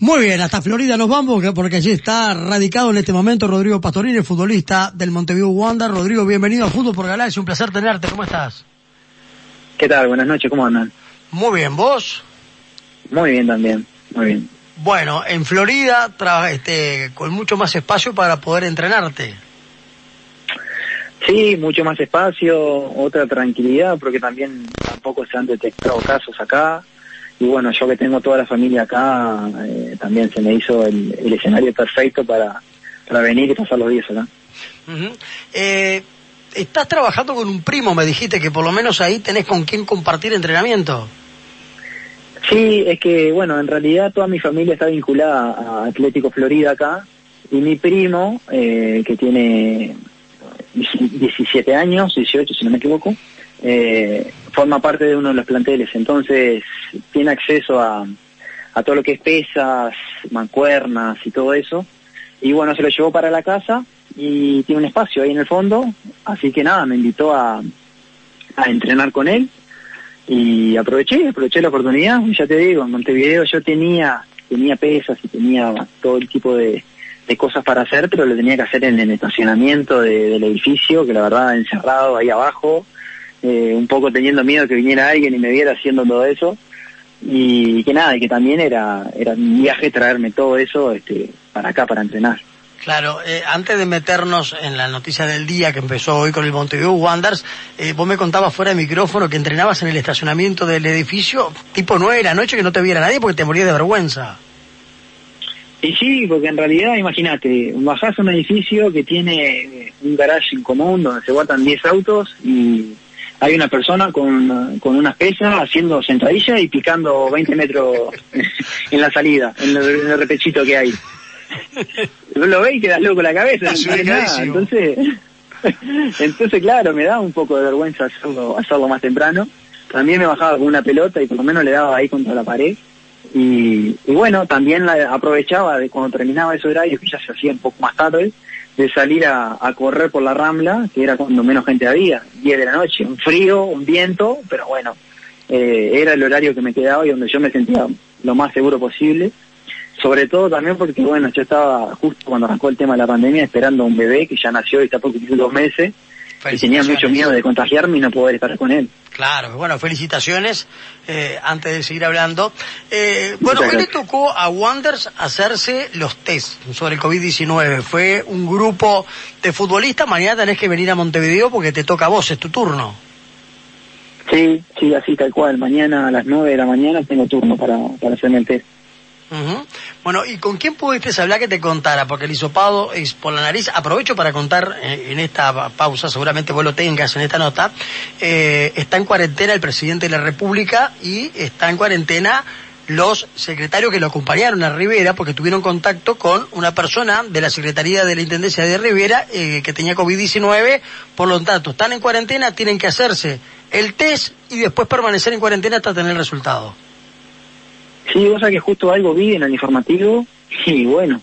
Muy bien, hasta Florida nos vamos porque allí está radicado en este momento Rodrigo Pastorini, futbolista del Montevideo Wanda. Rodrigo, bienvenido a Fútbol por Galaxia, un placer tenerte, ¿cómo estás? ¿Qué tal? Buenas noches, ¿cómo andan? Muy bien, ¿vos? Muy bien también, muy bien. Bueno, en Florida, este, con mucho más espacio para poder entrenarte. Sí, mucho más espacio, otra tranquilidad, porque también tampoco se han detectado casos acá y bueno, yo que tengo toda la familia acá, eh, también se me hizo el, escenario perfecto para, para venir y pasar los días acá. eh, estás trabajando con un primo, me dijiste que por lo menos ahí tenés con quién compartir entrenamiento. Sí, es que bueno, en realidad toda mi familia está vinculada a Atlético Florida acá y mi primo, eh, que tiene 17 años, 18 si no me equivoco, eh, forma parte de uno de los planteles, entonces tiene acceso a, a todo lo que es pesas, mancuernas y todo eso. Y bueno, se lo llevó para la casa y tiene un espacio ahí en el fondo, así que nada, me invitó a, a entrenar con él. Y aproveché, aproveché la oportunidad, ya te digo, en Montevideo yo tenía, tenía pesas y tenía todo el tipo de, de cosas para hacer, pero lo tenía que hacer en el estacionamiento del edificio, que la verdad encerrado ahí abajo, eh, un poco teniendo miedo que viniera alguien y me viera haciendo todo eso y que nada, y que también era, era un viaje traerme todo eso este, para acá, para entrenar. Claro, eh, antes de meternos en la noticia del día que empezó hoy con el Montevideo Wanderers, eh, vos me contabas fuera de micrófono que entrenabas en el estacionamiento del edificio, tipo nueve de la noche, que no te viera nadie porque te morías de vergüenza. Y sí, porque en realidad, imagínate, bajás a un edificio que tiene un garage en común donde se guardan 10 autos y hay una persona con, con unas pesas haciendo sentadilla y picando 20 metros en la salida, en el, repechito que hay. Lo ve y quedas loco la cabeza, Entonces, entonces claro, me da un poco de vergüenza hacerlo, hacerlo más temprano. También me bajaba con una pelota y por lo menos le daba ahí contra la pared. Y, y bueno, también la aprovechaba de cuando terminaba ese horario, que ya se hacía un poco más tarde, de salir a, correr por la Rambla, que era cuando menos gente había, 10 de la noche, un frío, un viento, pero bueno, eh, era el horario que me quedaba y donde yo me sentía lo más seguro posible. Sobre todo también porque, bueno, yo estaba justo cuando arrancó el tema de la pandemia esperando a un bebé que ya nació y está por cumplir dos meses y tenía mucho miedo de contagiarme y no poder estar con él. Claro, bueno, felicitaciones eh, antes de seguir hablando. Eh, bueno, hoy le tocó a Wonders hacerse los test sobre el COVID-19. Fue un grupo de futbolistas. Mañana tenés que venir a Montevideo porque te toca a vos, es tu turno. Sí, sí, así tal cual. Mañana a las 9 de la mañana tengo turno para, para hacerme el test. Bueno, ¿y con quién pudiste hablar que te contara? Porque el hisopado es por la nariz. Aprovecho para contar eh, en esta pausa, seguramente vos lo tengas en esta nota. Eh, está en cuarentena el presidente de la República y está en cuarentena los secretarios que lo acompañaron a Rivera porque tuvieron contacto con una persona de la Secretaría de la Intendencia de Rivera eh, que tenía COVID-19. Por lo tanto, están en cuarentena, tienen que hacerse el test y después permanecer en cuarentena hasta tener el resultado. Sí, sabés que justo algo vi en el informativo y bueno,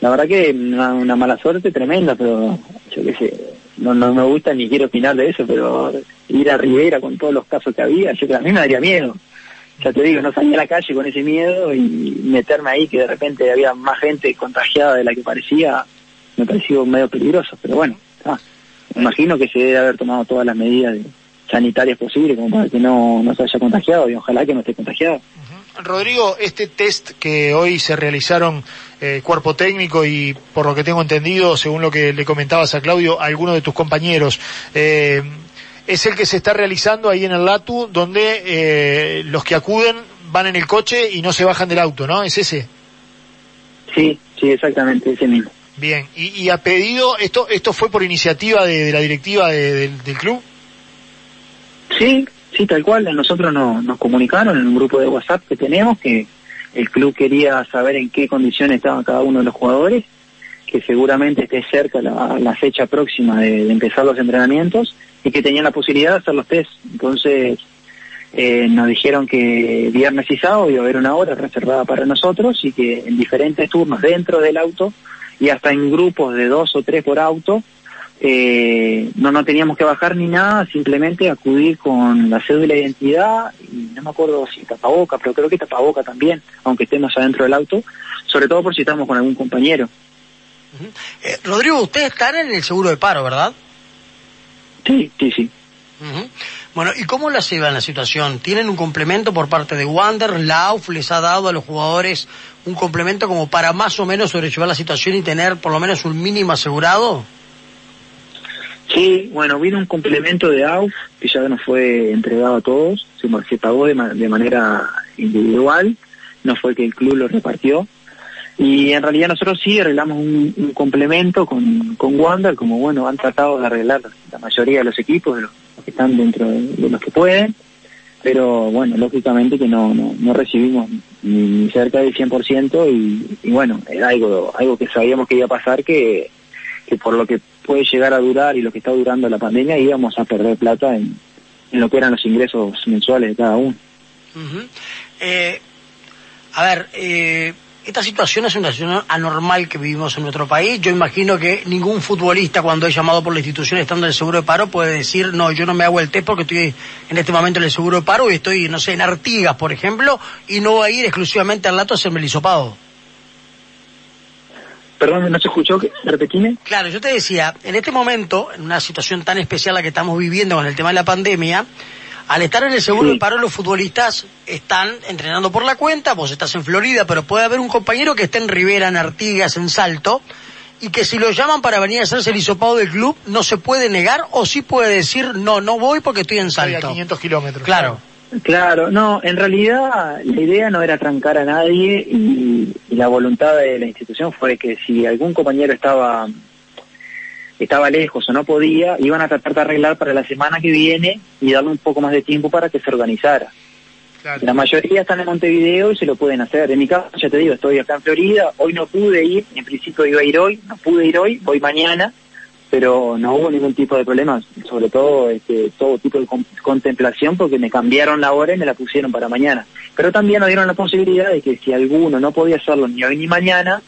la verdad que una, mala suerte tremenda, pero yo qué sé, no, no me gusta ni quiero opinar de eso, pero ir a Rivera con todos los casos que había, yo que a mí me daría miedo. Ya te digo, no salí a la calle con ese miedo y meterme ahí que de repente había más gente contagiada de la que parecía, me pareció medio peligroso, pero bueno, imagino que se debe haber tomado todas las medidas sanitarias posibles como para que no, no se haya contagiado y ojalá que no esté contagiado. Rodrigo, este test que hoy se realizaron eh, cuerpo técnico y por lo que tengo entendido, según lo que le comentabas a Claudio, algunos de tus compañeros, eh, es el que se está realizando ahí en el LATU, donde eh, los que acuden van en el coche y no se bajan del auto, ¿no? ¿Es ese? Sí, sí, exactamente, ese mismo. Bien, y, ha pedido, esto esto fue por iniciativa de, la directiva del club? Sí, Sí, tal cual, nosotros nos comunicaron en un grupo de WhatsApp que tenemos que el club quería saber en qué condiciones estaban cada uno de los jugadores, que seguramente esté cerca la, fecha próxima de, empezar los entrenamientos y que tenían la posibilidad de hacer los test. Entonces eh, nos dijeron que viernes y sábado iba a haber una hora reservada para nosotros y que en diferentes turnos dentro del auto y hasta en grupos de dos o tres por auto eh, no no teníamos que bajar ni nada, simplemente acudir con la cédula de identidad y no me acuerdo si tapaboca, pero creo que tapaboca también, aunque estemos adentro del auto, sobre todo por si estamos con algún compañero. Eh, Rodrigo, ustedes están en el seguro de paro, ¿verdad? Sí, sí, sí. Bueno, ¿y cómo la llevan la situación? ¿Tienen un complemento por parte de Wander? ¿La AUF les ha dado a los jugadores un complemento como para más o menos sobrellevar la situación y tener por lo menos un mínimo asegurado? Sí, bueno, vino un complemento de AUF que ya nos fue entregado a todos, se, pagó de, de manera individual, no fue que el club lo repartió. Y en realidad nosotros sí arreglamos un, complemento con, con Wander, como bueno, han tratado de arreglar la mayoría de los equipos, de los, que están dentro de, los que pueden, pero bueno, lógicamente que no, no, no recibimos ni, cerca del 100% y, y bueno, era algo, algo que sabíamos que iba a pasar, que, que por lo que puede llegar a durar y lo que está durando la pandemia íbamos a perder plata en, en lo que eran los ingresos mensuales de cada uno. eh, a ver, eh, esta situación es una situación anormal que vivimos en nuestro país. Yo imagino que ningún futbolista cuando es llamado por la institución estando en el seguro de paro puede decir, no, yo no me hago el test porque estoy en este momento en el seguro de paro y estoy, no sé, en Artigas, por ejemplo, y no voy a ir exclusivamente al lato a hacerme el hisopado. Perdón, ¿no se escuchó? ¿Repetime? Claro, yo te decía, en este momento, en una situación tan especial la que estamos viviendo con el tema de la pandemia, al estar en el seguro de paro los futbolistas están entrenando por la cuenta, vos estás en Florida, pero puede haber un compañero que esté en Rivera, en Artigas, en Salto, y que si lo llaman para venir a hacerse el hisopado del club, no se puede negar o sí puede decir, no, no voy porque estoy en Salto. Estoy a 500 kilómetros. Claro. Claro, no, en realidad la idea no era trancar a nadie y, la voluntad de la institución fue que si algún compañero estaba estaba lejos o no podía, iban a tratar de arreglar para la semana que viene y darle un poco más de tiempo para que se organizara. La mayoría están en Montevideo y se lo pueden hacer. En mi caso, ya te digo, estoy acá en Florida, hoy no pude ir, en principio iba a ir hoy, no pude ir hoy, voy mañana, pero no hubo ningún tipo de problemas, sobre todo este, todo tipo de contemplación porque me cambiaron la hora y me la pusieron para mañana. Pero también nos dieron la posibilidad de que si alguno no podía hacerlo ni hoy ni mañana,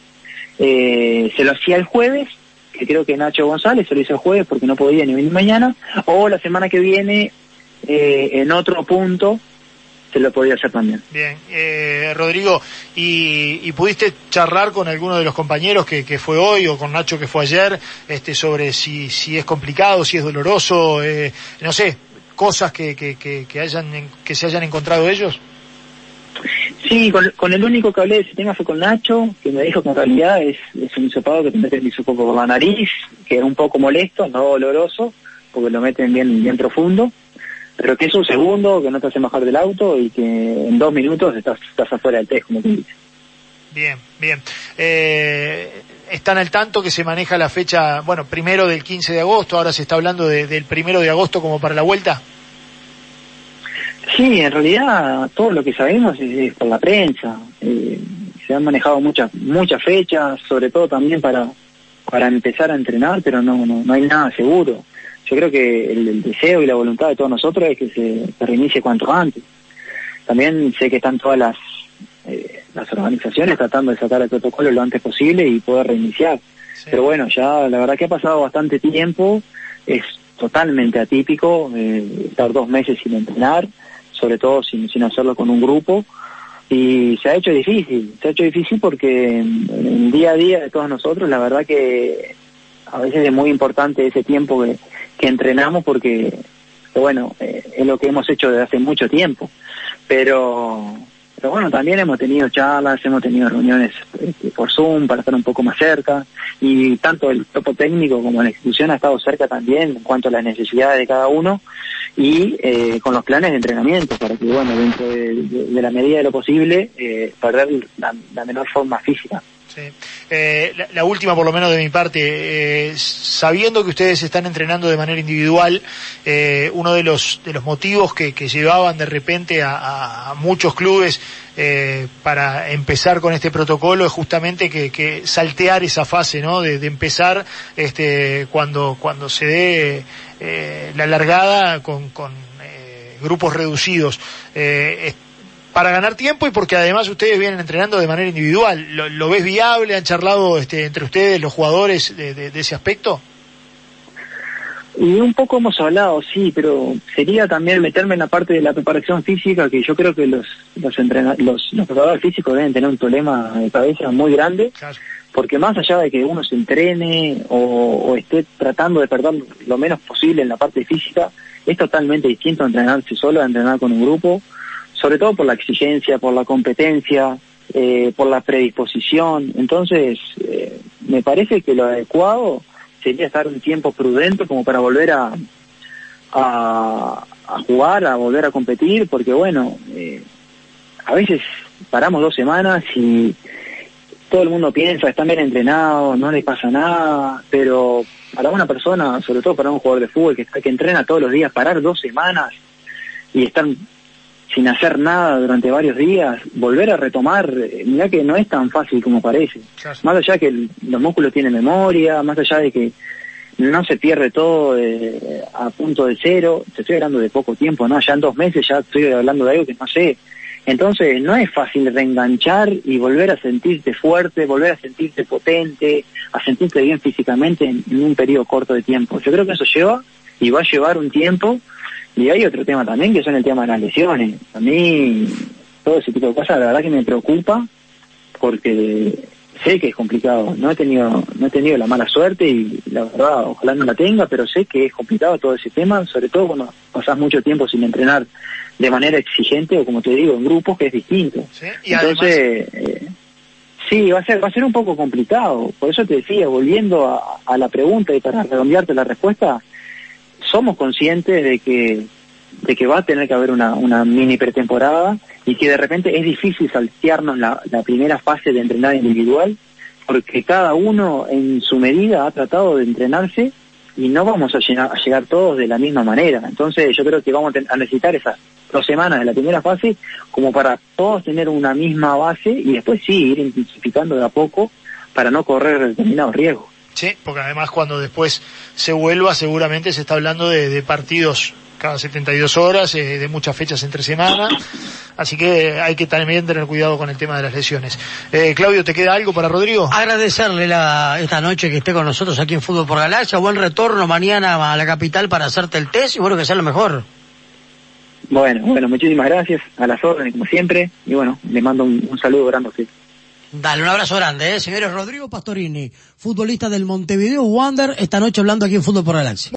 eh, se lo hacía el jueves, que creo que Nacho González se lo hizo el jueves porque no podía ni hoy ni mañana, o la semana que viene eh, en otro punto se lo podía hacer también. Bien, eh, Rodrigo, ¿y, pudiste charlar con alguno de los compañeros que, fue hoy o con Nacho que fue ayer este, sobre si, si es complicado, si es doloroso, eh, no sé, cosas que, que, que, hayan, que se hayan encontrado ellos? Sí, con, el único que hablé de ese tema fue con Nacho, que me dijo que en realidad es, es un hisopado que te meten el hisopo por la nariz, que es un poco molesto, no doloroso, porque lo meten bien, bien profundo pero que es un segundo, que no te hace bajar del auto y que en dos minutos estás, estás afuera del test, como te dice. Bien, bien. Eh, están al tanto que se maneja la fecha, bueno, primero del 15 de agosto, ahora se está hablando del primero de agosto como para la vuelta. Sí, en realidad todo lo que sabemos es, por la prensa. Eh, se han manejado muchas muchas fechas, sobre todo también para para empezar a entrenar, pero no no, no hay nada seguro yo creo que el, deseo y la voluntad de todos nosotros es que se, reinicie cuanto antes. También sé que están todas las, eh, las organizaciones tratando de sacar el protocolo lo antes posible y poder reiniciar. Pero bueno, ya la verdad que ha pasado bastante tiempo, es totalmente atípico eh, estar dos meses sin entrenar, sobre todo sin, sin hacerlo con un grupo, y se ha hecho difícil, se ha hecho difícil porque en el día a día de todos nosotros la verdad que a veces es muy importante ese tiempo que, que entrenamos porque, bueno, eh, es lo que hemos hecho desde hace mucho tiempo. Pero, pero bueno, también hemos tenido charlas, hemos tenido reuniones este, por Zoom para estar un poco más cerca y tanto el grupo técnico como la institución ha estado cerca también en cuanto a las necesidades de cada uno y eh, con los planes de entrenamiento para que, bueno, dentro de, la medida de lo posible, eh, perder la menor forma física. Eh, la, última, por lo menos de mi parte, eh, sabiendo que ustedes están entrenando de manera individual, eh, uno de los, de los motivos que, llevaban de repente a, muchos clubes para empezar con este protocolo es justamente que, saltear esa fase, ¿no? De, empezar este, cuando, cuando se dé la largada con, con grupos reducidos para ganar tiempo y porque además ustedes vienen entrenando de manera individual. ¿Lo, ves viable? ¿Han charlado este, entre ustedes los jugadores de, ese aspecto? Y un poco hemos hablado, sí, pero sería también meterme en la parte de la preparación física, que yo creo que los los, los, los preparadores físicos deben tener un problema de cabeza muy grande, porque más allá de que uno se entrene o, esté tratando de perder lo menos posible en la parte física, es totalmente distinto a entrenarse solo, a entrenar con un grupo, sobre todo por la exigencia, por la competencia, eh, por la predisposición. Entonces, eh, me parece que lo adecuado sería estar un tiempo prudente como para volver a, a, jugar, a volver a competir, porque bueno, eh, a veces paramos dos semanas y todo el mundo piensa, están bien entrenados, no les pasa nada, pero para una persona, sobre todo para un jugador de fútbol que, que entrena todos los días, parar dos semanas y estar sin hacer nada durante varios días, volver a retomar, eh, mira que no es tan fácil como parece. Más allá que los músculos tienen memoria, más allá de que no se pierde todo eh, a punto de cero, te estoy hablando de poco tiempo, ¿no? Ya en dos meses ya estoy hablando de algo que no sé. Entonces no es fácil reenganchar y volver a sentirte fuerte, volver a sentirte potente, a sentirte bien físicamente en un periodo corto de tiempo. Yo creo que eso lleva y va a llevar un tiempo y hay otro tema también que son el tema de las lesiones. A mí todo ese tipo de cosas la verdad que me preocupa porque sé que es complicado. No he tenido no he tenido la mala suerte y la verdad ojalá no la tenga, pero sé que es complicado todo ese tema, sobre todo cuando pasás mucho tiempo sin entrenar de manera exigente o como te digo en grupos que es distinto. Entonces eh, sí va a ser va a ser un poco complicado. Por eso te decía volviendo a, a la pregunta y para redondearte la respuesta somos conscientes de que de que va a tener que haber una, una mini pretemporada y que de repente es difícil saltearnos la, primera fase de entrenar individual porque cada uno en su medida ha tratado de entrenarse y no vamos a llegar todos de la misma manera. Entonces yo creo que vamos a necesitar esas dos semanas de la primera fase como para todos tener una misma base y después sí ir intensificando de a poco para no correr determinados riesgos. Sí, porque además cuando después se vuelva seguramente se está hablando de, partidos cada 72 horas, eh, de muchas fechas entre semana, así que hay que también tener cuidado con el tema de las lesiones. Eh, Claudio, ¿te queda algo para Rodrigo? Agradecerle la, esta noche que esté con nosotros aquí en Fútbol por Galaxia, buen retorno mañana a la capital para hacerte el test y bueno, que sea lo mejor. Bueno, bueno, muchísimas gracias, a las órdenes como siempre, y bueno, le mando un, saludo grande a usted. Dale, un abrazo grande, ¿eh? Señores, Rodrigo Pastorini, futbolista del Montevideo Wander, esta noche hablando aquí en Fútbol por Galaxia.